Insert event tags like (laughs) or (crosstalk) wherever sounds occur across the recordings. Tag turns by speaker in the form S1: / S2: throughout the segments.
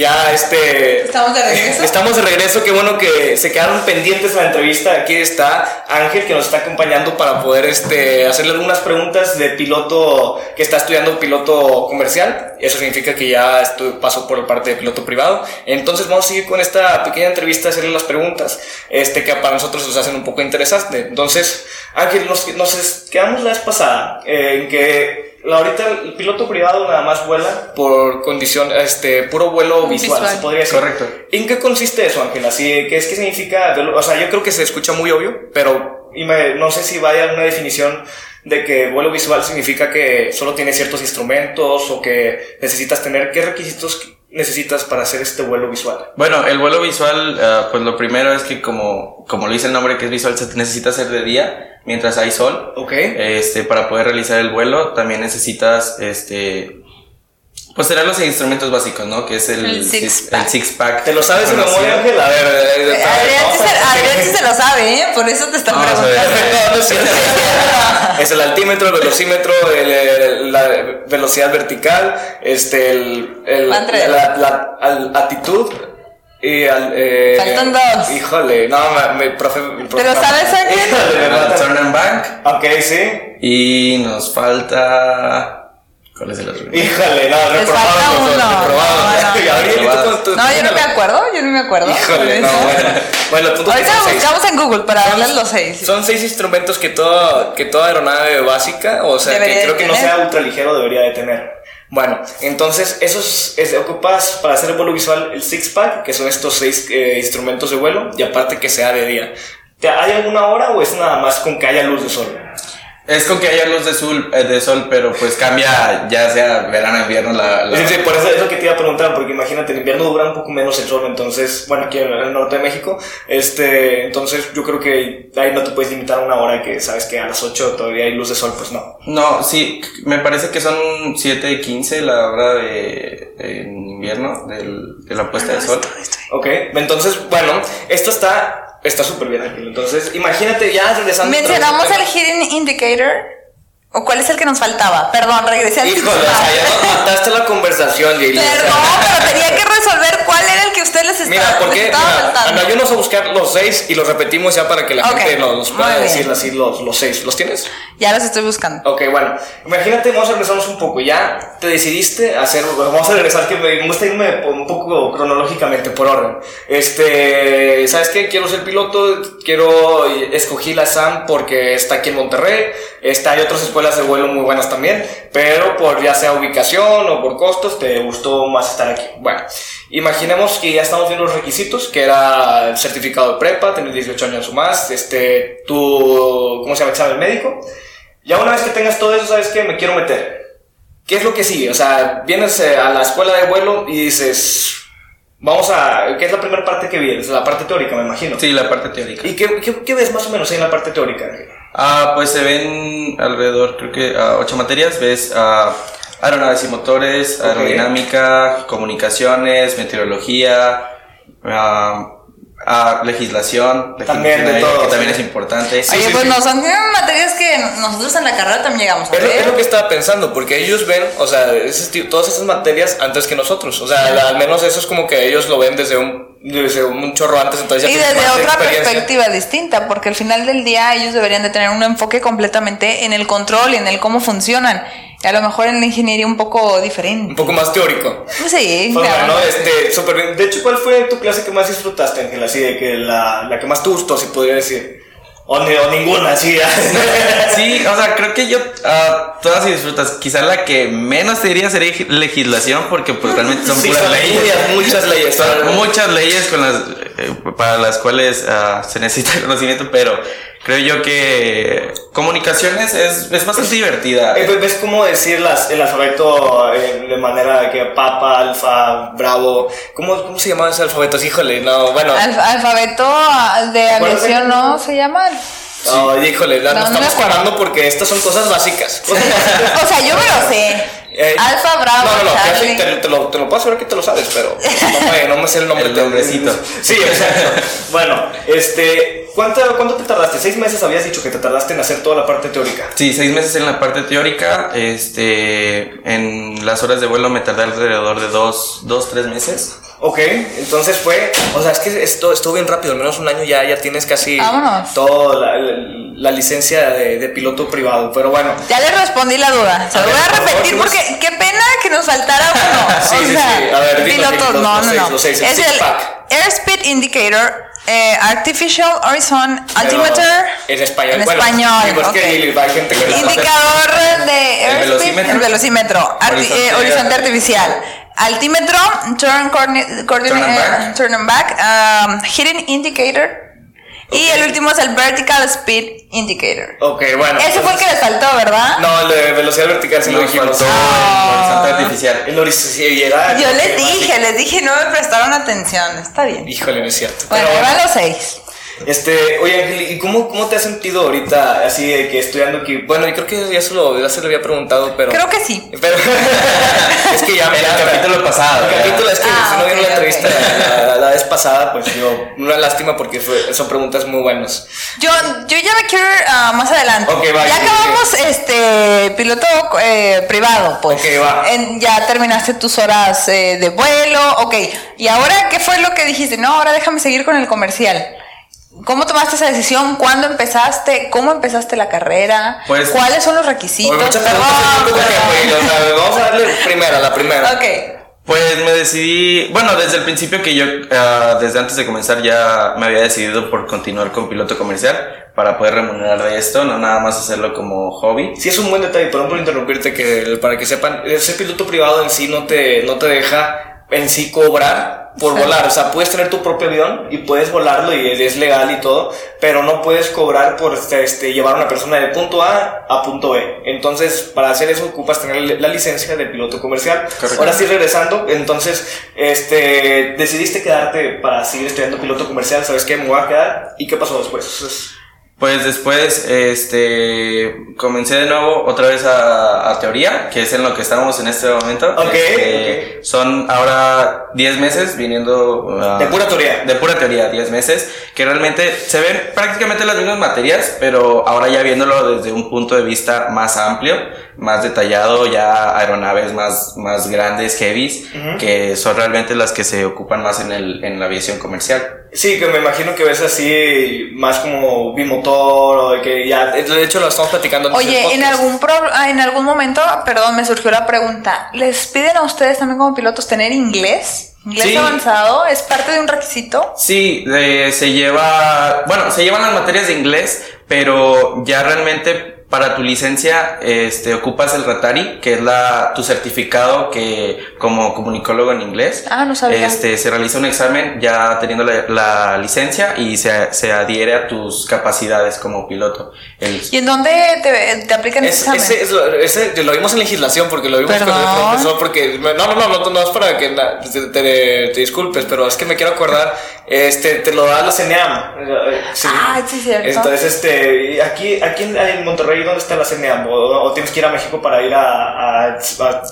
S1: Ya este...
S2: Estamos de regreso.
S1: Estamos de regreso, qué bueno que se quedaron pendientes la entrevista. Aquí está Ángel que nos está acompañando para poder este, hacerle algunas preguntas de piloto que está estudiando piloto comercial. Eso significa que ya pasó por la parte de piloto privado. Entonces vamos a seguir con esta pequeña entrevista, hacerle las preguntas este, que para nosotros nos hacen un poco interesante. Entonces, Ángel, nos, nos quedamos la vez pasada eh, en que ahorita el piloto privado nada más vuela por condición, este, puro vuelo visual,
S2: Visual.
S1: se podría decir.
S3: Correcto.
S1: ¿En qué consiste eso, Ángel? Así, ¿qué es que significa? O sea, yo creo que se escucha muy obvio, pero y me- no sé si vaya una definición de que vuelo visual significa que solo tienes ciertos instrumentos o que necesitas tener, ¿qué requisitos necesitas para hacer este vuelo visual?
S3: Bueno, el vuelo visual, ah, pues lo primero es que como, como lo dice el nombre que es visual, se necesita hacer de día mientras hay sol.
S1: ¿Ok?
S3: Este, para poder realizar el vuelo, también necesitas, este, pues tener los instrumentos básicos, ¿no? Que es el,
S2: El six
S3: el
S2: pack.
S3: six pack.
S1: ¿Te lo sabes de memoria, Ángel? A ver,
S2: Adrián, sí
S1: no,
S2: se, Adrián sí se lo sabe, ¿eh? Por eso te está
S3: a ver.
S2: preguntando. (laughs)
S1: No, no es el altímetro, el velocímetro, el- el- la velocidad vertical, este, el, la, la- al- actitud y al, eh,
S2: Faltan dos.
S1: Híjole, no, me, me- profe, mi profe-
S2: lo sabes?
S1: Híjole, me
S3: El
S1: mata.
S3: turn and bank.
S1: Ok, sí.
S3: Y nos falta. ¿Cuál es el otro?
S1: Híjole, no, reprobado.
S2: uno. No, no. (laughs)
S1: Gabriel, ¿y tú tu-
S2: No, yo no me acuerdo, yo no me acuerdo.
S1: Híjole, no, bueno. Bueno, que
S2: Ahorita lo buscamos en Google para darles los seis.
S1: Son seis instrumentos que toda, que toda aeronave básica, o sea,
S2: Debería
S1: que creo que no sea ultraligero, debería de tener. Bueno, entonces, esos es- ocupas para hacer el vuelo visual el six pack, que son estos seis eh, instrumentos de vuelo, y aparte que sea de día. ¿Te- ¿Hay alguna hora o es nada más con que haya luz de sol?
S3: Es con que haya luz de sol, eh, de sol, pero pues cambia ya sea verano o invierno la, la-
S1: Sí, sí, por eso es lo que te iba a preguntar, porque imagínate, en invierno dura un poco menos el sol, entonces, bueno, aquí en el norte de México, este, entonces yo creo que ahí no te puedes limitar a una hora que sabes que a las 8 todavía hay luz de sol, pues no.
S3: No, sí, me parece que son 7.15 la hora de en invierno del- de la puesta de sol.
S1: Ok, entonces, bueno, esto está está súper bien. Entonces, imagínate ya regresando.
S2: ¿Mencionamos el hidden indicator? ¿O cuál es el que nos faltaba? Perdón, regresé al
S1: Híjole, o sea, ya nos mataste la conversación, Lili.
S2: Perdón, pero tenía que resolver cuál era el que ustedes les estaba,
S1: Mira, porque mira,
S2: faltando.
S1: ayúdanos a buscar los seis y los repetimos ya para que la
S2: Ok,
S1: gente nos, pueda decir así los, los seis. ¿Los tienes?
S2: Ya los estoy buscando.
S1: Ok, bueno, imagínate, vamos a regresarnos un poco. Ya te decidiste hacer, bueno, vamos a regresar, que me gusta irme un poco cronológicamente, por orden. Este, ¿sabes qué? Quiero ser piloto, quiero, escogí la SAM porque está aquí en Monterrey, está, hay otras escuelas de vuelo muy buenas también, pero por ya sea ubicación o por costos, te gustó más estar aquí. Bueno, imaginemos que ya estamos viendo los requisitos, que era el certificado de prepa, tener 18 años o más, este, tu, ¿cómo se llama? Examen médico. Ya una vez que tengas todo eso, ¿sabes qué? Me quiero meter. ¿Qué es lo que sigue? O sea, vienes eh, a la escuela de vuelo y dices, vamos a... ¿Qué es la primera parte que vienes? La parte teórica, me imagino.
S3: Sí, la parte teórica.
S1: ¿Y qué, qué, qué ves más o menos ahí en la parte teórica?
S3: Ah, pues se ven alrededor, creo que a ocho materias. Ves ah, aeronaves y motores, aerodinámica, comunicaciones, meteorología, ah, ah, legislación,
S1: También de
S3: legislación
S1: todo,
S3: que también es importante.
S1: Sí,
S2: Oye,
S1: sí,
S2: pues
S1: sí.
S2: no son materias que nosotros en la carrera también llegamos a
S1: Es lo, es lo
S2: ver.
S1: que estaba pensando, porque ellos ven, o sea, ese todas esas materias antes que nosotros. O sea, la- al menos eso es como que ellos lo ven desde un, desde un chorro antes, entonces ya
S2: Y desde otra perspectiva distinta, porque al final del día ellos deberían de tener un enfoque completamente en el control y en el cómo funcionan. A lo mejor en la ingeniería un poco
S1: Un
S2: diferente.
S1: poco más teórico.
S2: Sí,
S1: Pues
S2: claro.
S1: este, bien. De hecho, ¿cuál fue tu clase que más disfrutaste, Ángel? Así de que la, la que más te gustó, si podría decir. O, ni- o ninguna, sí. (laughs)
S3: Sí, o sea, creo que yo ah, todas y disfrutas. Quizá la que menos te diría sería legislación, porque pues realmente son
S1: Sí,
S3: puras
S1: son
S3: leyes.
S1: muchas, muchas leyes.
S3: Son muchas leyes con las, eh, para las cuales ah, se necesita (laughs) conocimiento, pero creo yo que comunicaciones es, es bastante divertida.
S1: Eh, ¿Ves cómo decir las, el alfabeto eh, de manera que papa, alfa, bravo? ¿Cómo, cómo se llama ese alfabeto? Híjole, no, bueno.
S2: Alf- alfabeto de aviación, ¿no? ¿Se llama?
S1: No, híjole, la-
S2: No,
S1: nos
S2: no
S1: estamos parando porque estas son cosas básicas. Cosas básicas.
S2: O sea, yo me lo sé.
S1: Eh,
S2: Alfa, Bravo,
S1: No, no, no, te, te lo, te lo puedo asegurar que te lo sabes, pero no me, no me sé el nombre.
S3: El nombrecito.
S1: Sí, exacto. bueno, este, ¿cuánto, ¿cuánto te tardaste? ¿Seis meses habías dicho que te tardaste en hacer toda la parte teórica?
S3: Sí, seis meses en la parte teórica. Este, en las horas de vuelo me tardé alrededor de dos, dos tres meses.
S1: Ok, entonces fue, o sea, es que esto estuvo bien rápido, al menos un año ya, ya tienes casi
S2: Vámonos.
S1: toda la, la- la licencia de, de piloto privado, pero bueno.
S2: Ya le respondí la duda. Se lo voy a repetir
S1: ¿qué más?
S2: porque qué pena que nos faltara uno. (laughs)
S1: Sí,
S2: o
S1: sí,
S2: sea,
S1: sí. A ver, dinos,
S2: pilotos,
S1: dinos,
S2: no,
S1: los
S2: no,
S1: seis,
S2: no.
S1: los seis, el
S2: es el
S1: pack.
S2: Airspeed Indicator, eh, Artificial Horizon Altimeter.
S1: En español,
S2: En
S1: bueno,
S2: español.
S1: digo, es
S2: ok.
S1: que.
S2: Indicador de
S3: velocímetro.
S2: el velocímetro, arti-
S3: Horizonte.
S2: eh, horizonte artificial. Altímetro, turn, coordinate,
S3: Turn and back.
S2: turn and back, um, hidden indicator. Y el último es el vertical speed indicator.
S1: Ok, bueno.
S2: Ese fue el que les faltó, ¿verdad?
S1: No, el de velocidad vertical sí lo dijimos.
S3: faltó el horizonte artificial.
S1: El horizonte era-
S2: Yo les dije, les dije, no me prestaron atención. Está bien.
S1: Híjole, no es cierto.
S2: Bueno,
S1: Pero
S2: ahí
S1: bueno.
S2: van los seis.
S1: Este, oye Ángel, ¿y cómo, cómo te has sentido ahorita así de que estudiando aquí? Bueno, yo creo que ya se lo, ya se lo había preguntado, pero...
S2: Creo que sí.
S1: Pero, (laughs) es que ya
S3: el capítulo pasado,
S1: El capítulo es que
S2: Ah,
S1: si no
S2: ok,
S1: vieron la entrevista la, la- la vez pasada, pues yo, una lástima porque fue- son preguntas muy buenas.
S2: Yo, yo ya me quiero ir ah, más adelante.
S1: Ok, va,
S2: ya
S1: sí,
S2: acabamos este piloto eh, privado, pues.
S1: Ok, va.
S2: En- ya terminaste tus horas eh, de vuelo, ok. Y ahora, ¿qué fue lo que dijiste? No, ahora déjame seguir con el comercial. ¿Cómo tomaste esa decisión? ¿Cuándo empezaste? ¿Cómo empezaste la carrera?
S3: Pues-
S2: ¿Cuáles son los requisitos?
S1: Muchas preguntas y, o sea, vamos a darle primera, la primera.
S2: Ok.
S3: Pues me decidí, bueno, desde el principio que yo, ah, desde antes de comenzar ya me había decidido por continuar con piloto comercial para poder remunerar de esto, no nada más hacerlo como hobby.
S1: Sí, es un buen detalle, perdón por interrumpirte, que para que sepan, ese piloto privado en sí no te, no te deja en sí cobrar por
S2: Sí.
S1: volar. O sea, puedes tener tu propio avión y puedes volarlo y es legal y todo, pero no puedes cobrar por este, llevar a una persona de punto A a punto B. Entonces, para hacer eso ocupas tener la licencia de piloto comercial.
S3: Correcto.
S1: Ahora sí, regresando, entonces, este, decidiste quedarte para seguir estudiando piloto comercial, ¿sabes qué? Me voy a quedar. ¿Y qué pasó después? Entonces,
S3: Pues después, este, comencé de nuevo otra vez a, a teoría, que es en lo que estamos en este momento.
S1: Ok,
S3: Este, Son ahora 10 meses viniendo... ah,
S1: De pura teoría.
S3: De pura teoría, 10 meses, que realmente se ven prácticamente las mismas materias, pero ahora ya viéndolo desde un punto de vista más amplio, más detallado, ya aeronaves más, más grandes, heavies, que son realmente las que se ocupan más en, el, en la aviación comercial.
S1: Sí, que me imagino que ves así más como bimotor o de que ya, de hecho lo estamos platicando. antes del
S2: Oye, en
S1: podcast.
S2: algún, pro- ah, en algún momento, perdón, me surgió la pregunta. ¿Les piden a ustedes también como pilotos tener inglés? ¿Inglés
S3: Sí.
S2: avanzado? ¿Es parte de un requisito?
S3: Sí, eh, se lleva, bueno, se llevan las materias de inglés, pero ya realmente para tu licencia este, ocupas el Ratari, que es la, tu certificado que como comunicólogo en inglés.
S2: Ah, no sabía.
S3: Este, se realiza un examen ya teniendo la, la licencia y se, se adhiere a tus capacidades como piloto. El-
S2: ¿Y en dónde te, te aplican ese
S1: Es-
S2: examen?
S1: ese, es lo- ese lo vimos en legislación porque lo vimos con
S2: Perdón.
S1: el profesor porque no no no no, no es para que te, te- te disculpes pero es que me quiero acordar este te lo da la CNEAM sí.
S2: Ah, sí, cierto.
S1: entonces este aquí aquí en, en Dónde está la CNEAM o, o tienes que ir a México para ir a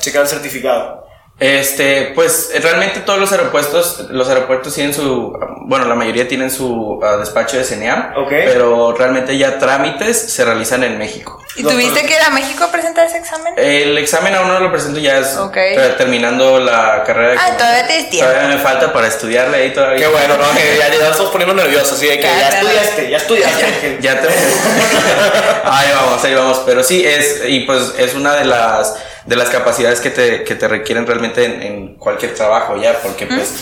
S1: checar el certificado
S3: Este, pues realmente todos los aeropuertos, los aeropuertos tienen su, bueno, la mayoría tienen su ah, despacho de CNEAM,
S1: Ok.
S3: pero realmente ya trámites se realizan en México.
S2: ¿Y tuviste que ir a México a presentar ese examen?
S3: El examen aún no lo presento, ya es
S2: Ok.
S3: ter- terminando la carrera. de
S2: Ah, todavía tienes tiempo.
S3: Todavía me falta para estudiarle ahí todavía.
S1: qué bueno no Que (laughs) ya, ya nos estamos poniendo nerviosos así de que ya estudiaste ya estudiaste (laughs)
S3: Ya te... (laughs) ahí vamos, ahí vamos. Pero sí, es, y pues es una de las, de las capacidades que te, que te requieren realmente en, en cualquier trabajo ya, porque pues,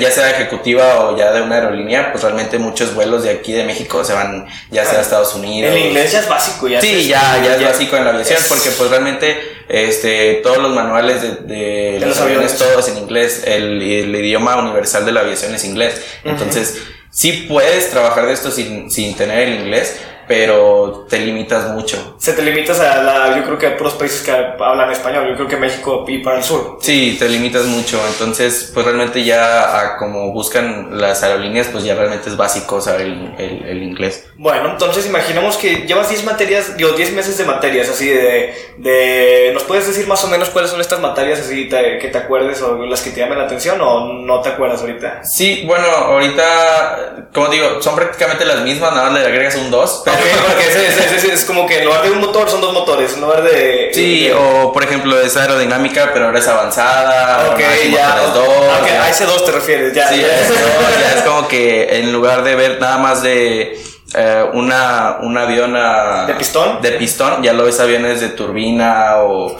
S3: ya sea ejecutiva o ya de una aerolínea, pues realmente muchos vuelos de aquí de México se van ya sea a Estados Unidos.
S1: el inglés ya es básico ya
S3: Sí, ya, ya es básico en la aviación,
S1: es-
S3: porque pues realmente este, todos los manuales de, de
S1: De
S3: los
S1: los
S3: aviones,
S1: aviones.
S3: todos en inglés, el, el idioma universal de la aviación es inglés. Entonces, sí puedes trabajar de esto sin, sin tener el inglés, pero te limitas mucho.
S1: Se te limitas a la, yo creo que a puros países que hablan español, yo creo que México y para el sur.
S3: Sí, te limitas mucho, entonces pues realmente ya a como buscan las aerolíneas, pues ya realmente es básico saber el, el- el inglés.
S1: Bueno, entonces imaginamos que llevas 10 materias, digo, 10 meses de materias, así de, de... ¿Nos puedes decir más o menos cuáles son estas materias, así te- que te acuerdes o las que te llamen la atención o no te acuerdas ahorita?
S3: Sí, bueno, ahorita, como digo, son prácticamente las mismas, nada más le agregas un 2, pero...
S1: Ok, (laughs) porque es, como que en lugar de un motor son dos motores, en lugar de...
S3: Sí,
S1: de-
S3: o por ejemplo es aerodinámica, pero ahora es avanzada.
S1: Ok, ya.
S3: dos,
S1: a ese dos te refieres, ya.
S3: Sí,
S1: ya.
S3: es, no, ya es (laughs) como que en lugar de ver nada más de eh, una, un avión a-
S1: ¿De pistón?
S3: de pistón, ya lo ves aviones de turbina o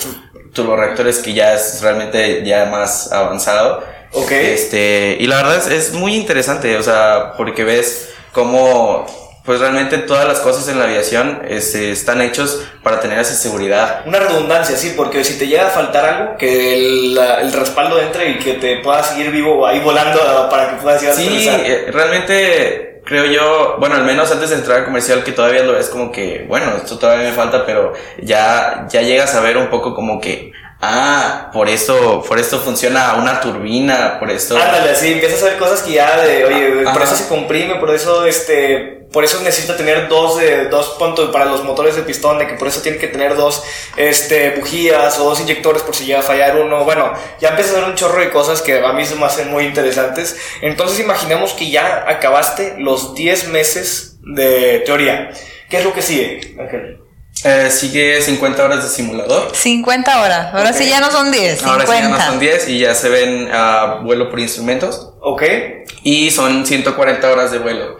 S3: turborreactores que ya es realmente ya más avanzado.
S1: Ok.
S3: Este, y la verdad es, es muy interesante, o sea, porque ves cómo pues realmente todas las cosas en la aviación este, están hechos para tener esa seguridad.
S1: Una redundancia, sí, porque si te llega a faltar algo, que el, la- el respaldo entre y que te puedas seguir vivo ahí volando ah, para que puedas ir a
S3: Sí, eh, realmente creo yo, bueno, al menos antes de entrar al comercial, que todavía lo es como que, bueno, esto todavía me falta, pero ya, ya llegas a ver un poco como que, ah, por esto, por esto funciona una turbina, por esto.
S1: Ándale, sí, empiezas a ver cosas que ya de, oye, por
S3: Ajá.
S1: eso se comprime, por eso, este, por eso necesita tener dos de, dos puntos para los motores de pistón, de que por eso tiene que tener dos, este, bujías o dos inyectores por si llega a fallar uno. Bueno, ya empiezas a ver un chorro de cosas que a mí se me hacen muy interesantes. Entonces imaginemos que ya acabaste los 10 meses de teoría. ¿Qué es lo que sigue, Ángel?
S3: Eh, sigue 50 horas de simulador.
S2: 50 horas. Ahora
S1: Ok.
S2: sí ya no son 10, 50.
S3: Ahora sí ya no son 10 y ya se ven a vuelo por instrumentos.
S1: ¿Ok?
S3: Y son 140 horas de vuelo.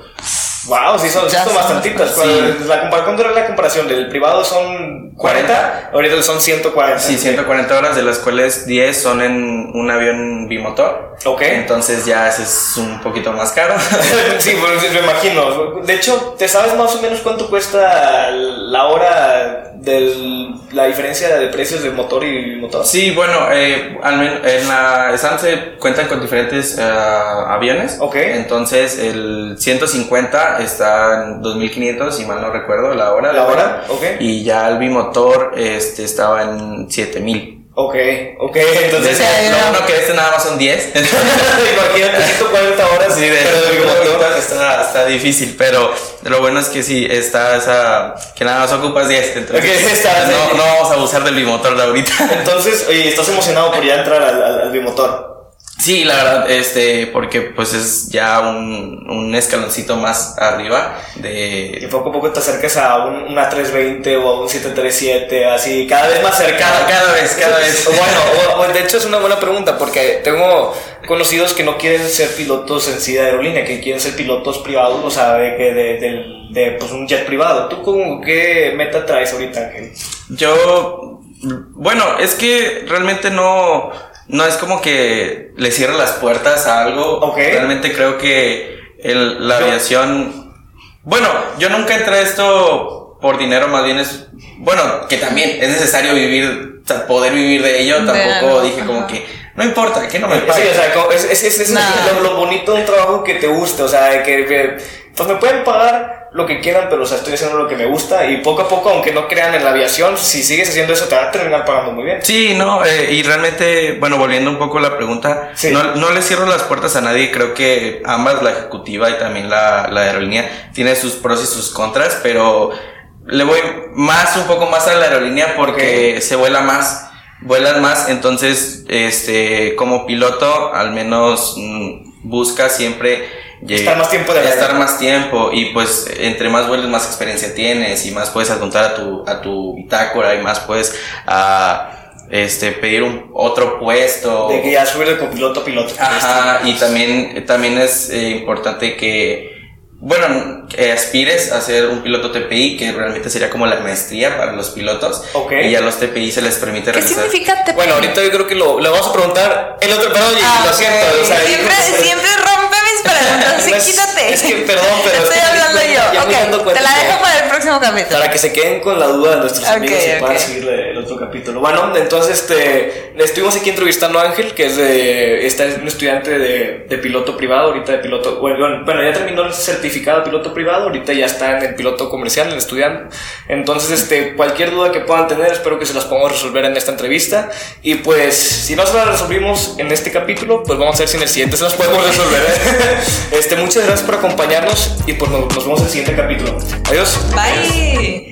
S1: Wow, sí son, sí
S2: Ya
S1: son bastantitas. ¿Cuál- la compar- ¿Cuánto era la comparación? ¿Del privado son 40? Ahorita son 140.
S3: Sí, 140 horas, de las cuales 10 son en un avión bimotor.
S1: Ok.
S3: Entonces ya ese es un poquito más caro. (laughs)
S1: sí, pues, sí, me imagino. De hecho, ¿te sabes más o menos cuánto cuesta la hora de la diferencia de precios de motor y motor?
S3: Sí, bueno, eh, en la SAN se cuentan con diferentes eh, aviones.
S1: Ok.
S3: Entonces el 150 está en 2500, si mal no recuerdo, la hora.
S1: ¿La hora? Ok.
S3: Y ya el bimotor este, estaba en 7000.
S1: Ok, ok, entonces.
S2: Sí,
S3: Lo
S2: no.
S3: bueno que este nada más son 10. (laughs)
S1: Imagínate 140 horas
S3: Sí, de
S1: pero motor.
S3: está, está difícil, pero lo bueno es que sí, está esa. que nada más ocupas 10. Entonces,
S1: está,
S3: no,
S1: sí.
S3: no vamos a abusar del bimotor de ahorita.
S1: Entonces, oye, estás emocionado por ya entrar al, al, al bimotor.
S3: Sí, la verdad, este, porque pues es ya un, un escaloncito más arriba
S1: Y
S3: de...
S1: poco a poco te acercas a un, una 320 o a un 737, así, cada vez más cercano.
S3: Cada- vez, cada vez.
S1: Bueno, (laughs) o- o de hecho es una buena pregunta porque tengo conocidos que no quieren ser pilotos en sí de aerolínea, que quieren ser pilotos privados, o sea, de, que de, del- de, pues, un jet privado. ¿Tú cómo, qué meta traes ahorita, Ángel?
S3: Yo, bueno, es que realmente no, no es como que le cierre las puertas a algo.
S1: Ok.
S3: Realmente creo que el- la aviación, bueno, yo nunca entré a esto por dinero, más bien es, bueno, que también es necesario vivir, o sea, poder vivir de ello, tampoco dije como que, no importa, que no me
S1: Sí,
S3: paguen.
S1: o sea, es, es, es, es
S2: Nah.
S1: lo, lo bonito de un trabajo que te guste, o sea, que, pues me pueden pagar lo que quieran, pero o sea, estoy haciendo lo que me gusta y poco a poco, aunque no crean en la aviación, si sigues haciendo eso te va a terminar pagando muy bien.
S3: Sí, no, eh, y realmente, bueno, volviendo un poco a la pregunta,
S1: Sí.
S3: no, no le cierro las puertas a nadie, creo que ambas, la ejecutiva y también la, la aerolínea, tiene sus pros y sus contras, pero le voy más, un poco más a la aerolínea porque se vuela más, vuelan más, entonces, este, como piloto, al menos mm, busca siempre...
S1: Estar más tiempo de aire.
S3: estar más tiempo y pues entre más vuelos más experiencia tienes y más puedes adjuntar a tu a tu bitácora y más puedes a este pedir un otro puesto
S1: De que ya subir de copiloto a piloto.
S3: Ajá, y también también es eh, importante que bueno, que aspires a ser un piloto TPI, que realmente sería como la maestría para los pilotos.
S1: Ok.
S3: Y a los TPI se les permite
S2: ¿Qué
S3: realizar.
S2: significa TPI?
S1: Bueno, ahorita yo creo que lo, le vamos a preguntar el otro, perdón, y
S2: Ah,
S1: lo siento,
S2: ok.
S1: o sea,
S2: siempre,
S1: y-
S2: siempre
S1: No es-
S2: quítate.
S1: es que, perdón, pero es
S2: Estoy
S1: que me di
S2: hablando
S1: cuenta- ya
S2: yo.
S1: cuenta
S2: te la
S1: que-
S2: dejo para el próximo capítulo.
S1: Para que se queden con la duda de nuestros
S2: Ok,
S1: amigos y puedan
S2: ok.
S1: seguir el otro capítulo. Bueno, entonces este, estuvimos aquí entrevistando a Ángel, que es de, está es un estudiante de, de piloto privado, ahorita de piloto, bueno, bueno, ya terminó el certificado de piloto privado, ahorita ya está en el piloto comercial, en el estudiante. Entonces, este, cualquier duda que puedan tener, espero que se las podamos resolver en esta entrevista. Y pues, si no se las resolvimos en este capítulo, pues vamos a ver si en el siguiente se las podemos resolver. ¿eh? (laughs) este, muchas gracias por acompañarnos y pues nos, nos vemos en el siguiente capítulo. Adiós.
S2: Bye.